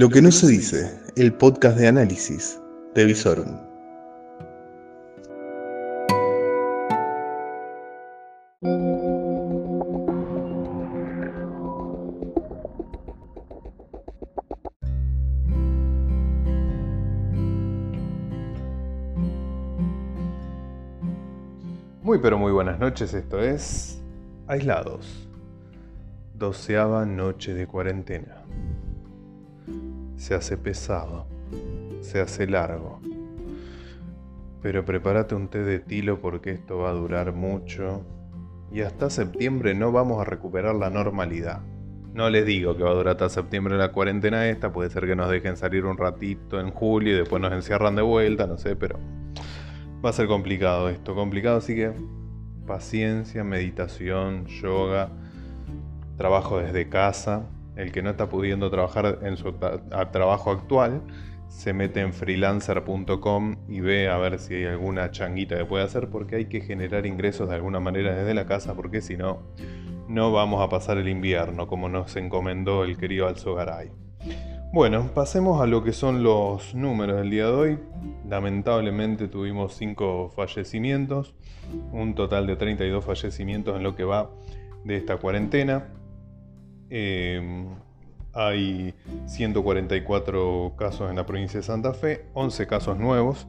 Lo que no se dice, el podcast de análisis de Visorum. Muy pero muy buenas noches, esto es Aislados. Doceava noche de cuarentena. Se hace pesado, se hace largo. Pero prepárate un té de tilo porque esto va a durar mucho y hasta septiembre no vamos a recuperar la normalidad. No les digo que va a durar hasta septiembre la cuarentena esta, puede ser que nos dejen salir un ratito en julio y después nos encierran de vuelta, no sé, pero va a ser complicado esto, complicado, así que paciencia, meditación, yoga, trabajo desde casa, el que no está pudiendo trabajar en su trabajo actual, se mete en freelancer.com y ve a ver si hay alguna changuita que puede hacer porque hay que generar ingresos de alguna manera desde la casa porque si no, no vamos a pasar el invierno como nos encomendó el querido Alzogaray. Bueno, pasemos a lo que son los números del día de hoy. Lamentablemente tuvimos 5 fallecimientos, un total de 32 fallecimientos en lo que va de esta cuarentena. Em, hay 144 casos en la provincia de Santa Fe, 11 casos nuevos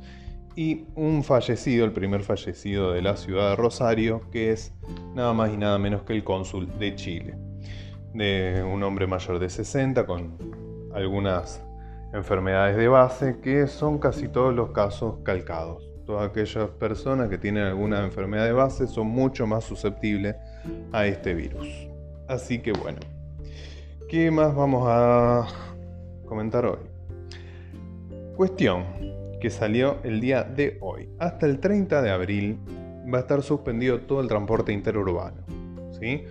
y un fallecido, el primer fallecido de la ciudad de Rosario, que es nada más y nada menos que el cónsul de Chile, de un hombre mayor de 60 con algunas enfermedades de base, que son casi todos los casos calcados. Todas aquellas personas que tienen alguna enfermedad de base son mucho más susceptibles a este virus. Así que bueno, ¿Qué más vamos a comentar hoy? Cuestión que salió el día de hoy. Hasta el 30 de abril va a estar suspendido todo el transporte interurbano. ¿sí?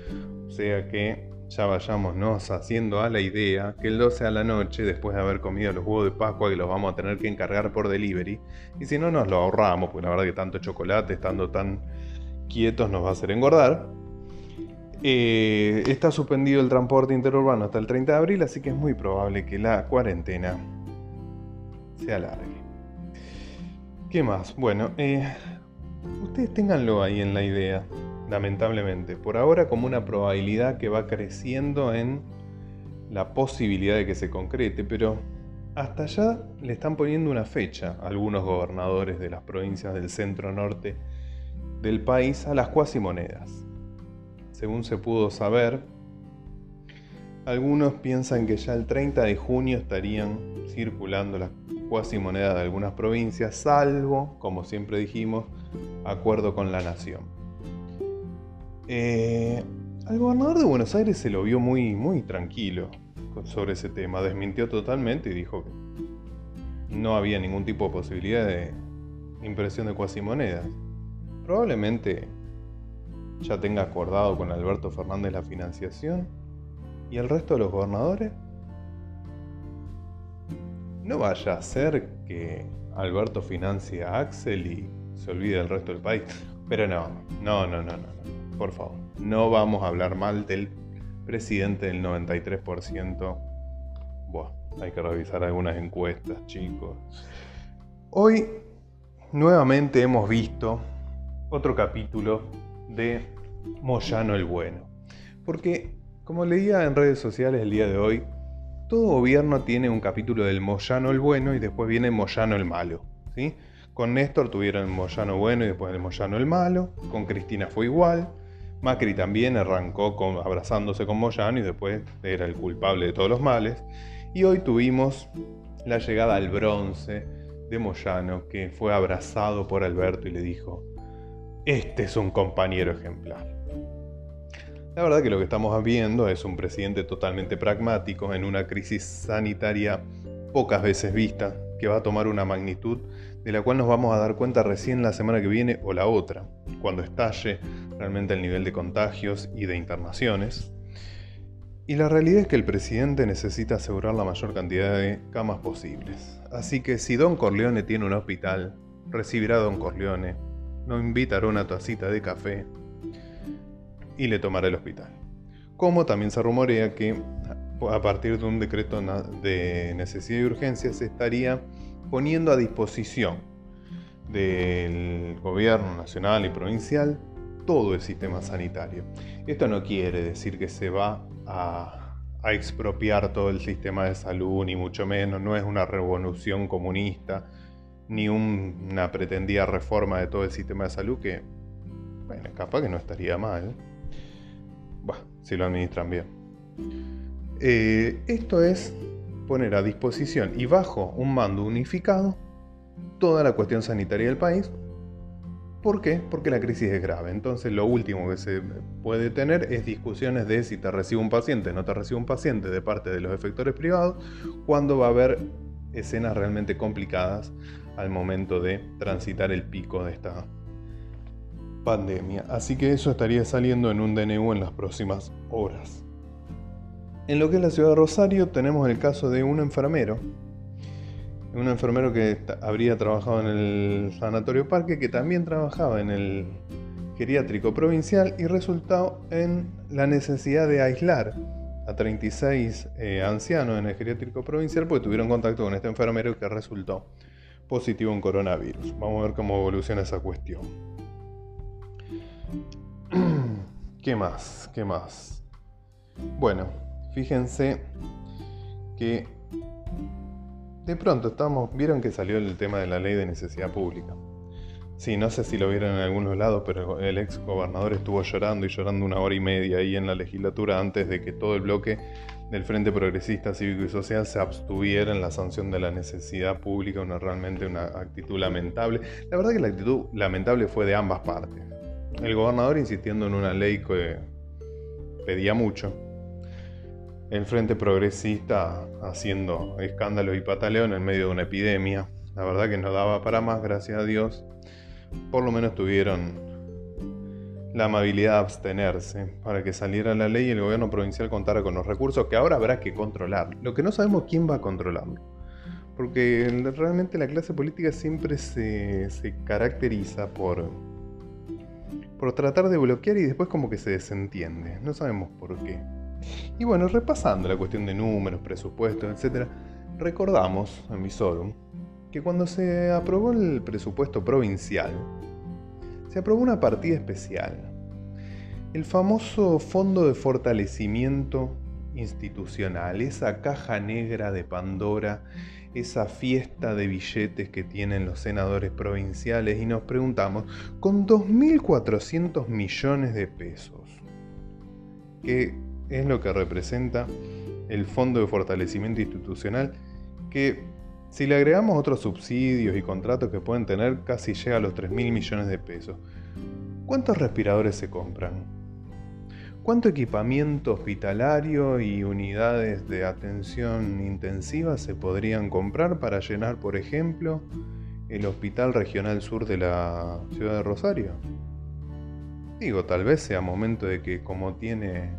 O sea que ya vayámonos haciendo a la idea que el 12 a la noche, después de haber comido los huevos de Pascua, que los vamos a tener que encargar por delivery, y si no nos lo ahorramos, porque la verdad que tanto chocolate, estando tan quietos, nos va a hacer engordar. Eh, está suspendido el transporte interurbano hasta el 30 de abril, así que es muy probable que la cuarentena se alargue. ¿Qué más? Bueno, eh, ustedes ténganlo ahí en la idea, lamentablemente. Por ahora como una probabilidad que va creciendo en la posibilidad de que se concrete, pero hasta allá le están poniendo una fecha algunos gobernadores de las provincias del centro norte del país a las cuasimonedas según se pudo saber, algunos piensan que ya el 30 de junio estarían circulando las cuasi monedas de algunas provincias, salvo, como siempre dijimos, acuerdo con la nación. Eh, al gobernador de Buenos Aires se lo vio muy, muy tranquilo sobre ese tema, desmintió totalmente y dijo que no había ningún tipo de posibilidad de impresión de cuasimonedas. Probablemente ya tenga acordado con Alberto Fernández la financiación y el resto de los gobernadores? No vaya a ser que Alberto financie a Axel y se olvide del resto del país. Pero no, no, no, no, no, por favor. No vamos a hablar mal del presidente del 93%. Buah, hay que revisar algunas encuestas, chicos. Hoy nuevamente hemos visto otro capítulo de Moyano el Bueno. Porque, como leía en redes sociales el día de hoy, todo gobierno tiene un capítulo del Moyano el Bueno y después viene Moyano el Malo. ¿sí? Con Néstor tuvieron el Moyano Bueno y después el Moyano el Malo. Con Cristina fue igual. Macri también arrancó con, abrazándose con Moyano y después era el culpable de todos los males. Y hoy tuvimos la llegada al bronce de Moyano, que fue abrazado por Alberto y le dijo, este es un compañero ejemplar. La verdad que lo que estamos viendo es un presidente totalmente pragmático en una crisis sanitaria pocas veces vista, que va a tomar una magnitud de la cual nos vamos a dar cuenta recién la semana que viene o la otra, cuando estalle realmente el nivel de contagios y de internaciones. Y la realidad es que el presidente necesita asegurar la mayor cantidad de camas posibles. Así que si Don Corleone tiene un hospital, recibirá a Don Corleone lo invitará a una tacita de café y le tomará el hospital. Como también se rumorea que a partir de un decreto de necesidad y urgencia, se estaría poniendo a disposición del gobierno nacional y provincial todo el sistema sanitario. Esto no quiere decir que se va a, expropiar todo el sistema de salud, ni mucho menos, no es una revolución comunista, ni una pretendida reforma de todo el sistema de salud que, bueno, capaz que no estaría mal, si lo administran bien. Eh, esto es poner a disposición y bajo un mando unificado toda la cuestión sanitaria del país. ¿Por qué? Porque la crisis es grave. Entonces lo último que se puede tener es discusiones de si te recibe un paciente, no te recibe un paciente de parte de los efectores privados, cuando va a haber escenas realmente complicadas al momento de transitar el pico de esta pandemia. Así que eso estaría saliendo en un DNU en las próximas horas. En lo que es la ciudad de Rosario tenemos el caso de un enfermero un enfermero que habría trabajado en el Sanatorio Parque, que también trabajaba en el geriátrico provincial y resultó en la necesidad de aislar a 36 eh, ancianos en el geriátrico provincial porque tuvieron contacto con este enfermero que resultó positivo en coronavirus. Vamos a ver cómo evoluciona esa cuestión. ¿Qué más? ¿Qué más? Bueno, fíjense que de pronto estamos, vieron que salió el tema de la ley de necesidad pública. Sí, no sé si lo vieron en algunos lados, pero el ex gobernador estuvo llorando y llorando una hora y media ahí en la legislatura antes de que todo el bloque del Frente Progresista Cívico y Social se abstuviera en la sanción de la necesidad pública, una realmente una actitud lamentable. La verdad que la actitud lamentable fue de ambas partes. El gobernador insistiendo en una ley que pedía mucho, el Frente Progresista haciendo escándalos y pataleón en medio de una epidemia. La verdad que no daba para más, gracias a Dios. Por lo menos tuvieron la amabilidad de abstenerse para que saliera la ley y el gobierno provincial contara con los recursos que ahora habrá que controlar. Lo que no sabemos quién va a controlarlo. Porque realmente la clase política siempre se, se caracteriza por, por tratar de bloquear y después como que se desentiende. No sabemos por qué. Y bueno, repasando la cuestión de números, presupuestos, etc., recordamos en Visorum que cuando se aprobó el presupuesto provincial, se aprobó una partida especial, el famoso Fondo de Fortalecimiento Institucional, esa caja negra de Pandora, esa fiesta de billetes que tienen los senadores provinciales y nos preguntamos, con 2.400 millones de pesos, que es lo que representa el Fondo de Fortalecimiento Institucional, que si le agregamos otros subsidios y contratos que pueden tener, casi llega a los 3 mil millones de pesos. ¿Cuántos respiradores se compran? ¿Cuánto equipamiento hospitalario y unidades de atención intensiva se podrían comprar para llenar, por ejemplo, el Hospital Regional Sur de la ciudad de Rosario? Digo, tal vez sea momento de que como tiene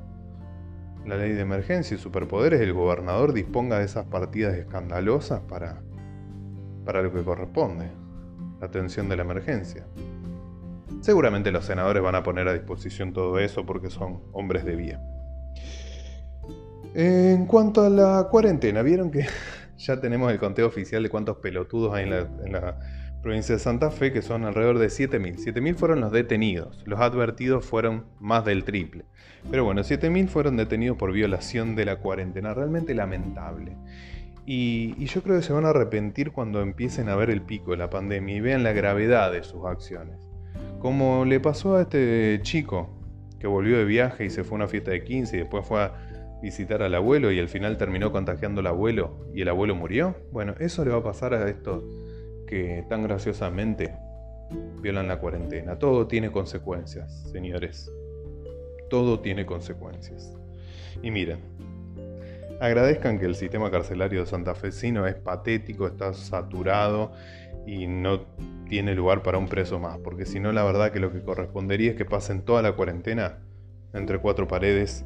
la ley de emergencia y superpoderes, el gobernador disponga de esas partidas escandalosas para, para lo que corresponde, la atención de la emergencia. Seguramente los senadores van a poner a disposición todo eso porque son hombres de bien. En cuanto a la cuarentena, vieron que ya tenemos el conteo oficial de cuántos pelotudos hay en la, en la provincia de Santa Fe, que son alrededor de 7.000. 7.000 fueron los detenidos, los advertidos fueron más del triple. Pero bueno, 7.000 fueron detenidos por violación de la cuarentena, realmente lamentable. Y, yo creo que se van a arrepentir cuando empiecen a ver el pico de la pandemia y vean la gravedad de sus acciones. Como le pasó a este chico que volvió de viaje y se fue a una fiesta de 15 y después fue a visitar al abuelo y al final terminó contagiando al abuelo y el abuelo murió. Bueno, eso le va a pasar a estos que tan graciosamente violan la cuarentena. Todo tiene consecuencias, señores. Todo tiene consecuencias. Y miren, agradezcan que el sistema carcelario de Santa Fecino es patético, está saturado y no tiene lugar para un preso más, porque si no la verdad que lo que correspondería es que pasen toda la cuarentena entre cuatro paredes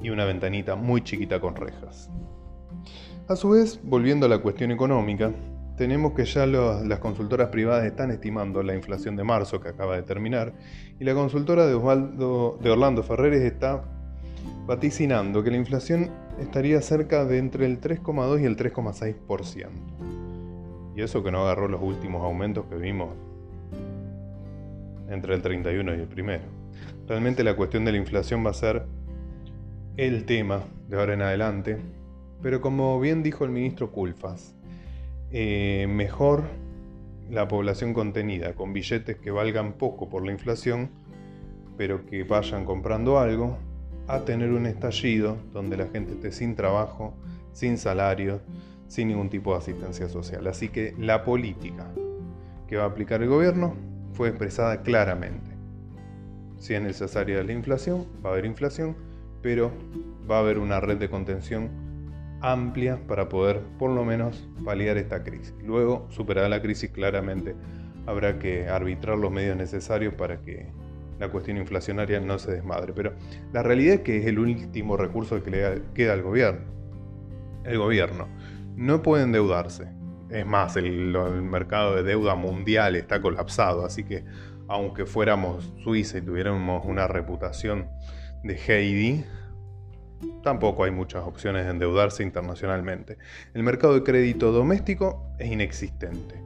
y una ventanita muy chiquita con rejas. A su vez, volviendo a la cuestión económica, tenemos que ya las consultoras privadas están estimando la inflación de marzo que acaba de terminar y la consultora de, Osvaldo, de Orlando Ferreres está vaticinando que la inflación estaría cerca de entre el 3,2 y el 3,6%. Y eso que no agarró los últimos aumentos que vimos entre el 31 y el primero. Realmente la cuestión de la inflación va a ser el tema de ahora en adelante, pero como bien dijo el ministro Culfas, eh, mejor la población contenida con billetes que valgan poco por la inflación, pero que vayan comprando algo, a tener un estallido donde la gente esté sin trabajo, sin salario, sin ningún tipo de asistencia social. Así que la política que va a aplicar el gobierno fue expresada claramente. Si es necesaria la inflación, va a haber inflación, pero va a haber una red de contención amplia para poder por lo menos paliar esta crisis. Luego, superada la crisis, claramente habrá que arbitrar los medios necesarios para que la cuestión inflacionaria no se desmadre. Pero la realidad es que es el último recurso que le queda al gobierno. El gobierno no puede endeudarse. Es más, el, mercado de deuda mundial está colapsado, así que aunque fuéramos Suiza y tuviéramos una reputación de Heidi, tampoco hay muchas opciones de endeudarse internacionalmente. El mercado de crédito doméstico es inexistente.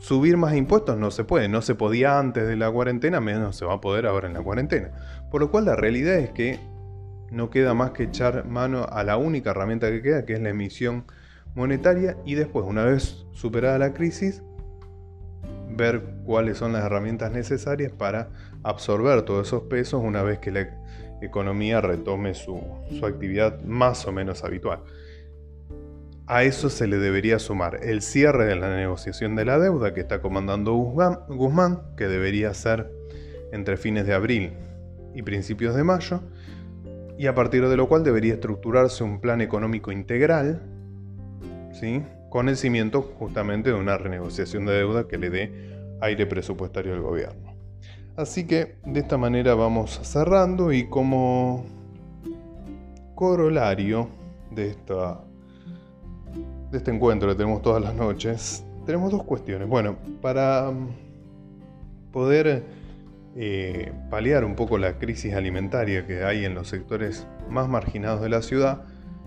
Subir más impuestos no se puede, no se podía antes de la cuarentena, menos se va a poder ahora en la cuarentena. Por lo cual la realidad es que no queda más que echar mano a la única herramienta que queda, que es la emisión monetaria, y después, una vez superada la crisis, ver cuáles son las herramientas necesarias para absorber todos esos pesos una vez que la economía retome su, actividad más o menos habitual. A eso se le debería sumar el cierre de la negociación de la deuda que está comandando Guzmán, que debería ser entre fines de abril y principios de mayo, y a partir de lo cual debería estructurarse un plan económico integral, ¿sí? con el cimiento justamente de una renegociación de deuda que le dé aire presupuestario al gobierno. Así que de esta manera vamos cerrando y como corolario de esta de este encuentro que tenemos todas las noches, tenemos dos cuestiones. Bueno, para mm, poder eh, paliar un poco la crisis alimentaria que hay en los sectores más marginados de la ciudad,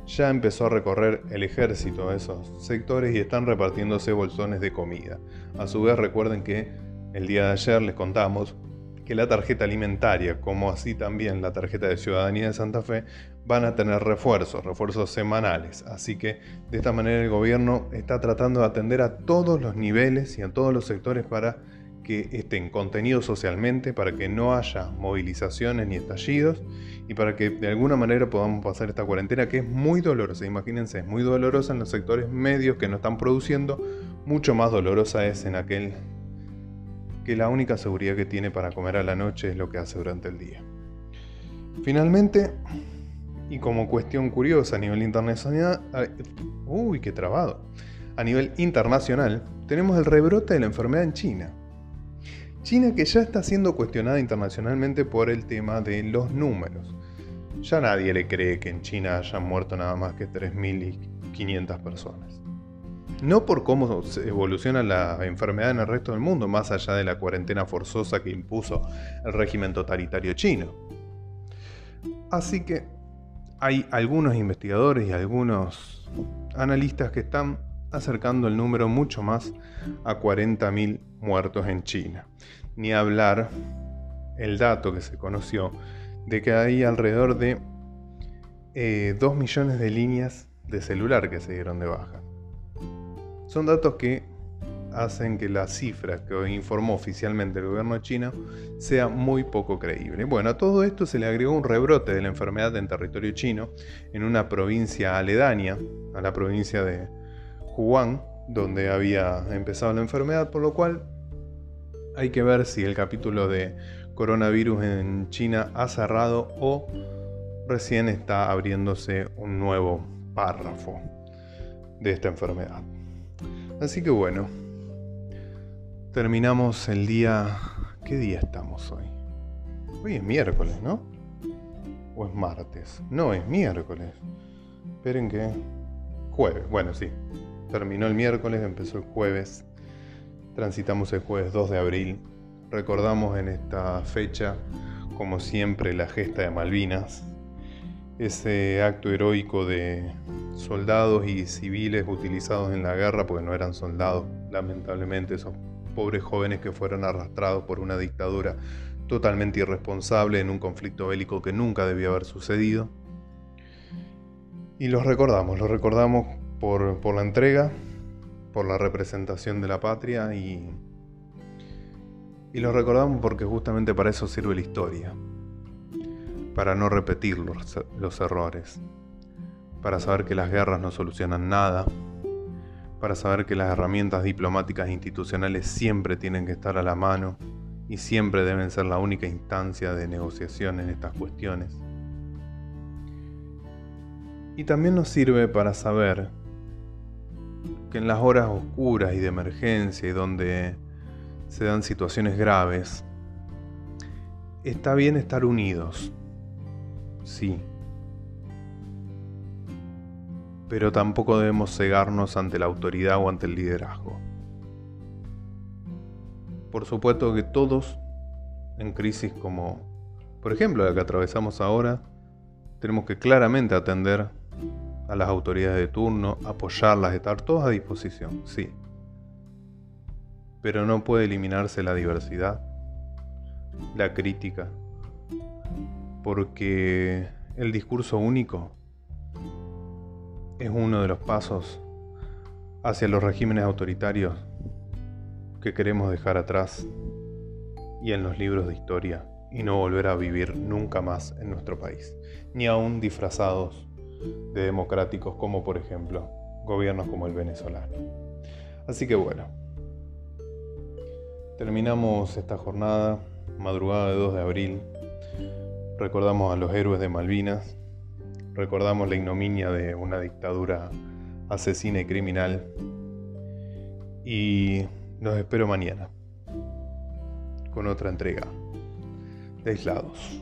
ya empezó a recorrer el ejército de esos sectores y están repartiéndose bolsones de comida. A su vez recuerden que el día de ayer les contamos que la tarjeta alimentaria, como así también la tarjeta de ciudadanía de Santa Fe, van a tener refuerzos, refuerzos semanales. Así que de esta manera el gobierno está tratando de atender a todos los niveles y a todos los sectores para que estén contenidos socialmente, para que no haya movilizaciones ni estallidos y para que de alguna manera podamos pasar esta cuarentena que es muy dolorosa. Imagínense, es muy dolorosa en los sectores medios que no están produciendo, mucho más dolorosa es en aquel que la única seguridad que tiene para comer a la noche es lo que hace durante el día. Finalmente, y como cuestión curiosa a nivel internacional, uy, qué trabado. A nivel internacional, tenemos el rebrote de la enfermedad en China. China que ya está siendo cuestionada internacionalmente por el tema de los números. Ya nadie le cree que en China hayan muerto nada más que 3.500 personas no por cómo evoluciona la enfermedad en el resto del mundo, más allá de la cuarentena forzosa que impuso el régimen totalitario chino. Así que hay algunos investigadores y algunos analistas que están acercando el número mucho más a 40.000 muertos en China. Ni hablar el dato que se conoció de que hay alrededor de 2 eh, millones de líneas de celular que se dieron de baja. Son datos que hacen que la cifra que informó oficialmente el gobierno chino sea muy poco creíble. Bueno, a todo esto se le agregó un rebrote de la enfermedad en territorio chino, en una provincia aledaña a la provincia de Wuhan, donde había empezado la enfermedad, por lo cual hay que ver si el capítulo de coronavirus en China ha cerrado o recién está abriéndose un nuevo párrafo de esta enfermedad. Así que bueno, terminamos el día... ¿Qué día estamos hoy? Hoy es miércoles, ¿no? ¿O es martes? No, es miércoles. Esperen que... Jueves, bueno, sí. Terminó el miércoles, empezó el jueves. Transitamos el jueves 2 de abril. Recordamos en esta fecha, como siempre, la gesta de Malvinas. ese acto heroico de soldados y civiles utilizados en la guerra, porque no eran soldados, lamentablemente, esos pobres jóvenes que fueron arrastrados por una dictadura totalmente irresponsable en un conflicto bélico que nunca debió haber sucedido. Y los recordamos, los recordamos por, por la entrega, por la representación de la patria y, y los recordamos porque justamente para eso sirve la historia para no repetir los, errores, para saber que las guerras no solucionan nada, para saber que las herramientas diplomáticas e institucionales siempre tienen que estar a la mano y siempre deben ser la única instancia de negociación en estas cuestiones. Y también nos sirve para saber que en las horas oscuras y de emergencia y donde se dan situaciones graves, está bien estar unidos, sí. Pero tampoco debemos cegarnos ante la autoridad o ante el liderazgo. Por supuesto que todos en crisis como, por ejemplo, la que atravesamos ahora, tenemos que claramente atender a las autoridades de turno, apoyarlas, estar todos a disposición, sí. Pero no puede eliminarse la diversidad, la crítica, porque el discurso único es uno de los pasos hacia los regímenes autoritarios que queremos dejar atrás y en los libros de historia y no volver a vivir nunca más en nuestro país, ni aún disfrazados de democráticos como por ejemplo gobiernos como el venezolano. Así que bueno, terminamos esta jornada, madrugada de 2 de abril, Recordamos a los héroes de Malvinas, recordamos la ignominia de una dictadura asesina y criminal y los espero mañana con otra entrega de aislados.